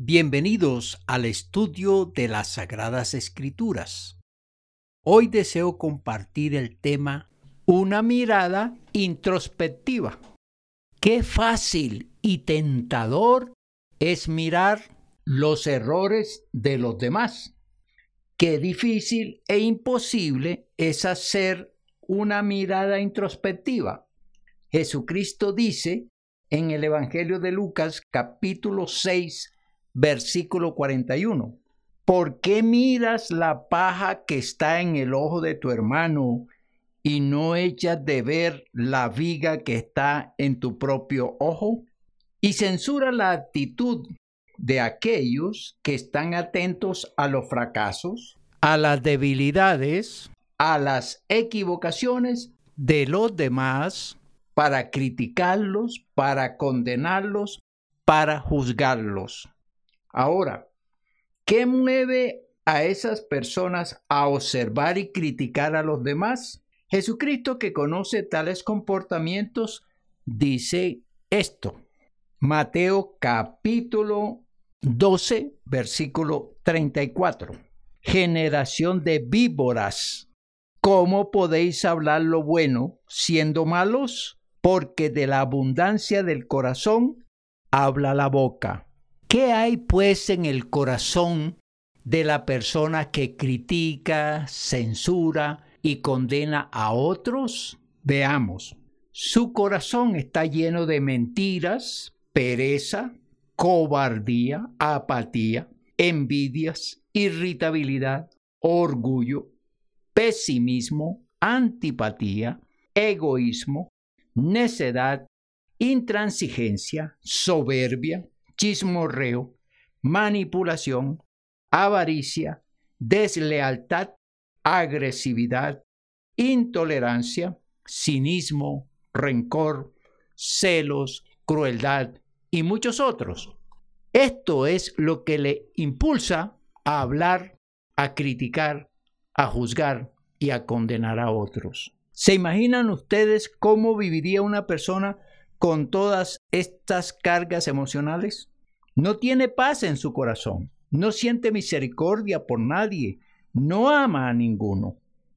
Bienvenidos al estudio de las Sagradas Escrituras. Hoy deseo compartir el tema Una mirada introspectiva. Qué fácil y tentador es mirar los errores de los demás. Qué difícil e imposible es hacer una mirada introspectiva. Jesucristo dice en el Evangelio de Lucas capítulo 6 versículo 41. ¿Por qué miras la paja que está en el ojo de tu hermano y no echas de ver la viga que está en tu propio ojo? Y censura la actitud de aquellos que están atentos a los fracasos, a las debilidades, a las equivocaciones de los demás para criticarlos, para condenarlos, para juzgarlos. Ahora, ¿qué mueve a esas personas a observar y criticar a los demás? Jesucristo que conoce tales comportamientos dice esto. Mateo capítulo 12, versículo 34. Generación de víboras, ¿cómo podéis hablar lo bueno siendo malos? Porque de la abundancia del corazón habla la boca. ¿Qué hay pues en el corazón de la persona que critica, censura y condena a otros? Veamos. Su corazón está lleno de mentiras, pereza, cobardía, apatía, envidias, irritabilidad, orgullo, pesimismo, antipatía, egoísmo, necedad, intransigencia, soberbia, chismorreo, manipulación, avaricia, deslealtad, agresividad, intolerancia, cinismo, rencor, celos, crueldad y muchos otros. Esto es lo que le impulsa a hablar, a criticar, a juzgar y a condenar a otros. ¿Se imaginan ustedes cómo viviría una persona con todas estas cargas emocionales? No tiene paz en su corazón, no siente misericordia por nadie, no ama a ninguno.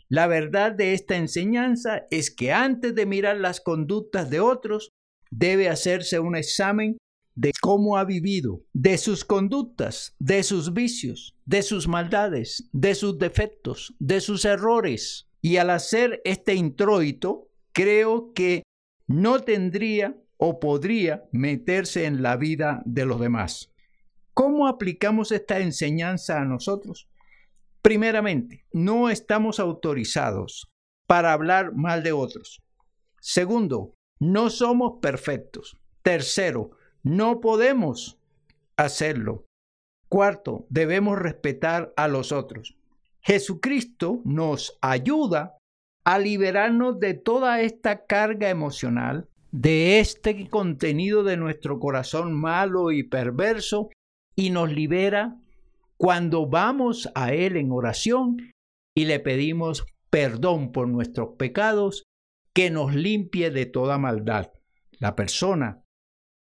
La verdad de esta enseñanza es que antes de mirar las conductas de otros, debe hacerse un examen de cómo ha vivido, de sus conductas, de sus vicios, de sus maldades, de sus defectos, de sus errores. Y al hacer este introito, creo que no tendría o podría meterse en la vida de los demás. ¿Cómo aplicamos esta enseñanza a nosotros? Primeramente, no estamos autorizados para hablar mal de otros. Segundo, no somos perfectos. Tercero, no podemos hacerlo. Cuarto, debemos respetar a los otros. Jesucristo nos ayuda a liberarnos de toda esta carga emocional, de este contenido de nuestro corazón malo y perverso, y nos libera cuando vamos a Él en oración y le pedimos perdón por nuestros pecados, que nos limpie de toda maldad. La persona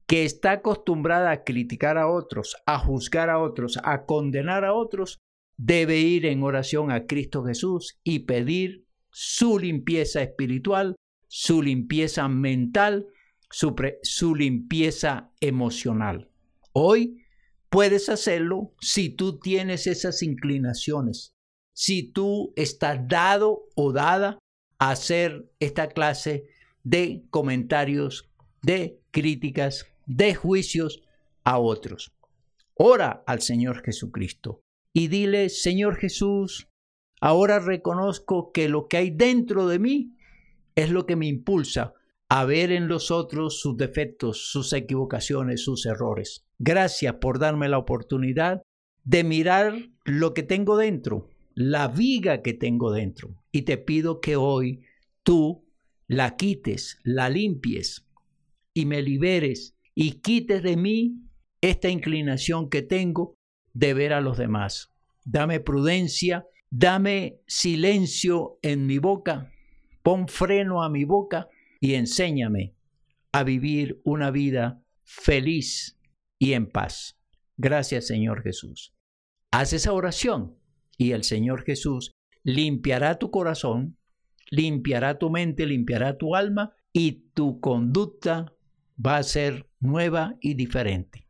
que está acostumbrada a criticar a otros, a juzgar a otros, a condenar a otros, debe ir en oración a Cristo Jesús y pedir su limpieza espiritual, su limpieza mental, su, su, limpieza emocional. Hoy puedes hacerlo si tú tienes esas inclinaciones, si tú estás dado o dada a hacer esta clase de comentarios, de críticas, de juicios a otros. Ora al Señor Jesucristo y dile, Señor Jesús, ahora reconozco que lo que hay dentro de mí es lo que me impulsa a ver en los otros sus defectos, sus equivocaciones, sus errores. Gracias por darme la oportunidad de mirar lo que tengo dentro, la viga que tengo dentro. Y te pido que hoy tú la quites, la limpies y me liberes y quites de mí esta inclinación que tengo de ver a los demás. Dame prudencia, dame silencio en mi boca, pon freno a mi boca y enséñame a vivir una vida feliz y en paz. Gracias Señor Jesús. Haz esa oración y el Señor Jesús limpiará tu corazón, limpiará tu mente, limpiará tu alma y tu conducta va a ser nueva y diferente.